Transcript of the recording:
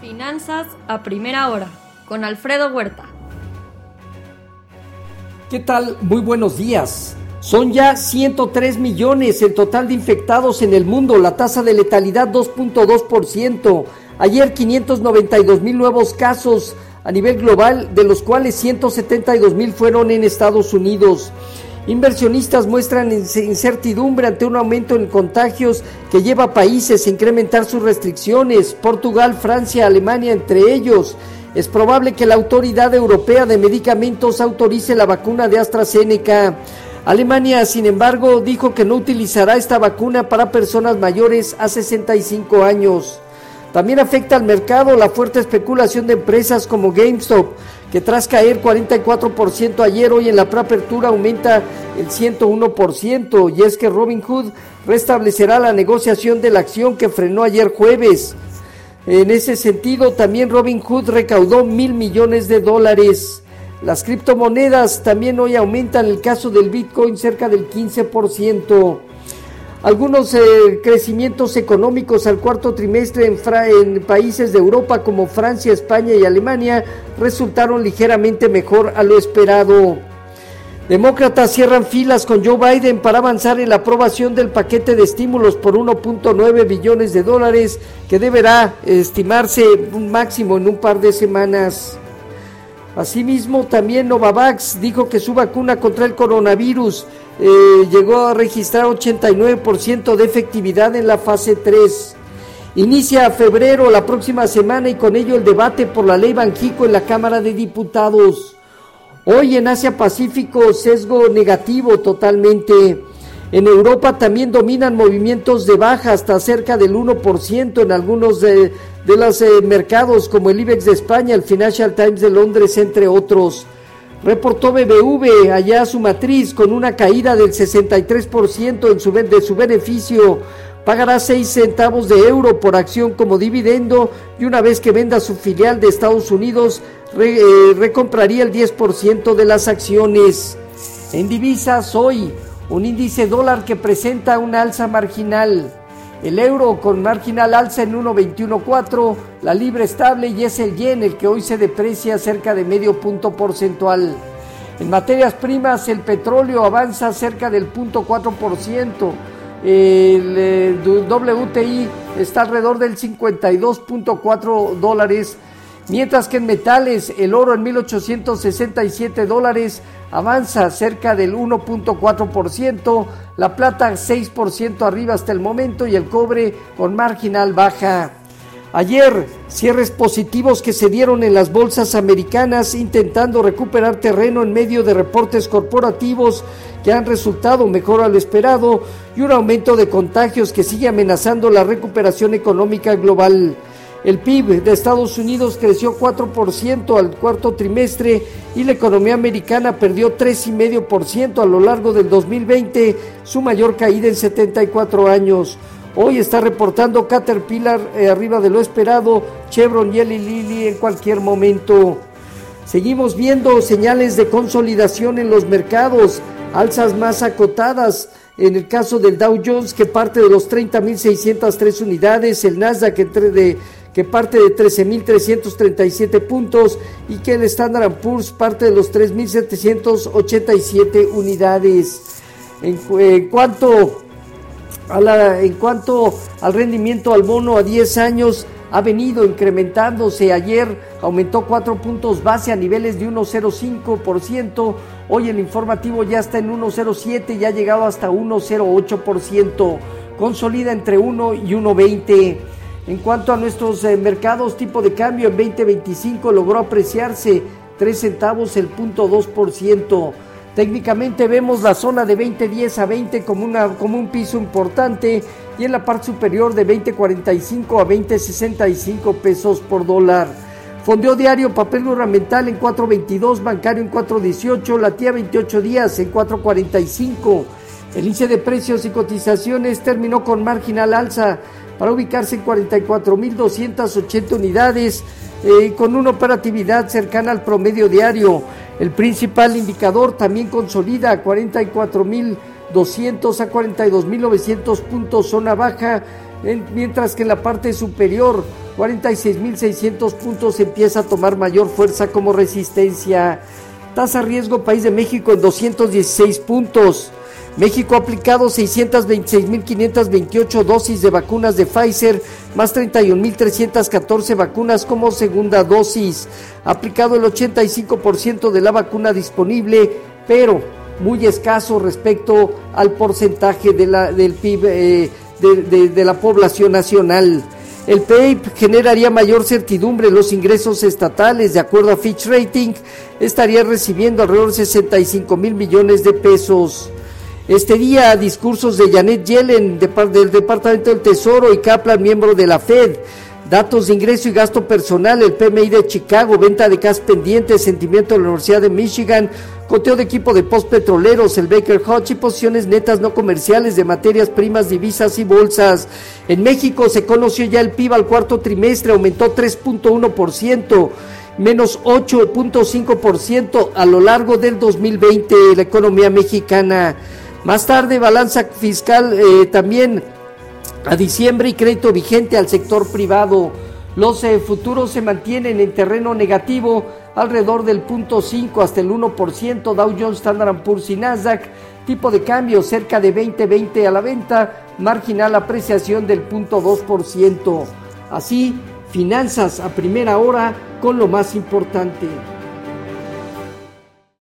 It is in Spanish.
Finanzas a primera hora con Alfredo Huerta. ¿Qué tal? Muy buenos días. Son ya 103 millones el total de infectados en el mundo, la tasa de letalidad 2.2%. Ayer 592 mil nuevos casos a nivel global, de los cuales 172 mil fueron en Estados Unidos. Inversionistas muestran incertidumbre ante un aumento en contagios que lleva a países a incrementar sus restricciones, Portugal, Francia, Alemania entre ellos. Es probable que la Autoridad Europea de Medicamentos autorice la vacuna de AstraZeneca. Alemania, sin embargo, dijo que no utilizará esta vacuna para personas mayores a 65 años. También afecta al mercado la fuerte especulación de empresas como GameStop, que tras caer 44% ayer, hoy en la preapertura aumenta el 101%, y es que Robinhood restablecerá la negociación de la acción que frenó ayer jueves. En ese sentido, también Robinhood recaudó mil millones de dólares. Las criptomonedas también hoy aumentan, el caso del Bitcoin cerca del 15%. Algunos eh, crecimientos económicos al cuarto trimestre en, en, países de Europa como Francia, España y Alemania resultaron ligeramente mejor a lo esperado. Demócratas cierran filas con Joe Biden para avanzar en la aprobación del paquete de estímulos por 1.9 billones de dólares que deberá estimarse un máximo en un par de semanas. Asimismo, también Novavax dijo que su vacuna contra el coronavirus eh, llegó a registrar 89% de efectividad en la fase 3. Inicia febrero la próxima semana y con ello el debate por la ley Banjico en la Cámara de Diputados. Hoy en Asia Pacífico sesgo negativo totalmente. En Europa también dominan movimientos de baja hasta cerca del 1% en algunos de, los eh, mercados como el IBEX de España, el Financial Times de Londres, entre otros. Reportó BBV allá su matriz con una caída del 63% en su, de su beneficio. Pagará 6 centavos de euro por acción como dividendo y una vez que venda su filial de Estados Unidos eh, recompraría el 10% de las acciones. En divisas hoy, un índice dólar que presenta una alza marginal. El euro con marginal alza en 1.214, la libra estable y es el yen el que hoy se deprecia cerca de medio punto porcentual. En materias primas, el petróleo avanza cerca del 0.4%. El, el WTI está alrededor del 52.4 dólares, mientras que en metales el oro en 1867 dólares avanza cerca del 1.4%, la plata 6% arriba hasta el momento y el cobre con marginal baja. Ayer, cierres positivos que se dieron en las bolsas americanas intentando recuperar terreno en medio de reportes corporativos que han resultado mejor a lo esperado y un aumento de contagios que sigue amenazando la recuperación económica global. El PIB de Estados Unidos creció 4% al cuarto trimestre y la economía americana perdió 3,5% a lo largo del 2020, su mayor caída en 74 años. Hoy está reportando Caterpillar eh, arriba de lo esperado, Chevron y Lilly en cualquier momento. Seguimos viendo señales de consolidación en los mercados, alzas más acotadas. En el caso del Dow Jones, que parte de los 30.603 unidades, el Nasdaq entre de que parte de 13.337 puntos y que el Standard Poor's parte de los 3.787 unidades. En, cuanto a la, en cuanto al rendimiento al bono a 10 años, ha venido incrementándose. Ayer aumentó 4 puntos base a niveles de 1,05%. Hoy el informativo ya está en 1,07 y ha llegado hasta 1,08%. Consolida entre 1 y 1,20%. En cuanto a nuestros eh, mercados, tipo de cambio en 2025 logró apreciarse 3 centavos el punto 2%. Técnicamente vemos la zona de 2010 a 20 como, una, como un piso importante y en la parte superior de 2045 a 2065 pesos por dólar. Fondeo diario, papel gubernamental en 4.22, bancario en 4.18, la tía 28 días en 4.45. El índice de precios y cotizaciones terminó con marginal alza para ubicarse en 44.280 unidades eh, con una operatividad cercana al promedio diario. El principal indicador también consolida a 44.200 a 42.900 puntos zona baja mientras que en la parte superior 46.600 puntos empieza a tomar mayor fuerza como resistencia. Tasa riesgo país de México en 216 puntos. México ha aplicado 626.528 dosis de vacunas de Pfizer, más 31.314 vacunas como segunda dosis. Ha aplicado el 85% de la vacuna disponible, pero muy escaso respecto al porcentaje de la, del PIB eh, de, la población nacional. El PEIP generaría mayor certidumbre en los ingresos estatales. De acuerdo a Fitch Rating, estaría recibiendo alrededor de 65 mil millones de pesos. Este día, discursos de Janet Yellen del Departamento del Tesoro y Kaplan, miembro de la Fed. Datos de ingreso y gasto personal, el PMI de Chicago, venta de gas pendiente, sentimiento de la Universidad de Michigan, coteo de equipo de postpetroleros, el Baker Hodge y posiciones netas no comerciales de materias primas, divisas y bolsas. En México se conoció ya el PIB al cuarto trimestre, aumentó 3.1% menos 8.5% a lo largo del 2020 la economía mexicana. Más tarde, balanza fiscal eh, también a diciembre y crédito vigente al sector privado. Los eh, futuros se mantienen en terreno negativo alrededor del 0.5 hasta el 1%, Dow Jones, Standard Poor's y Nasdaq, tipo de cambio cerca de 20-20 a la venta, marginal apreciación del 0.2%. Así, finanzas a primera hora con lo más importante.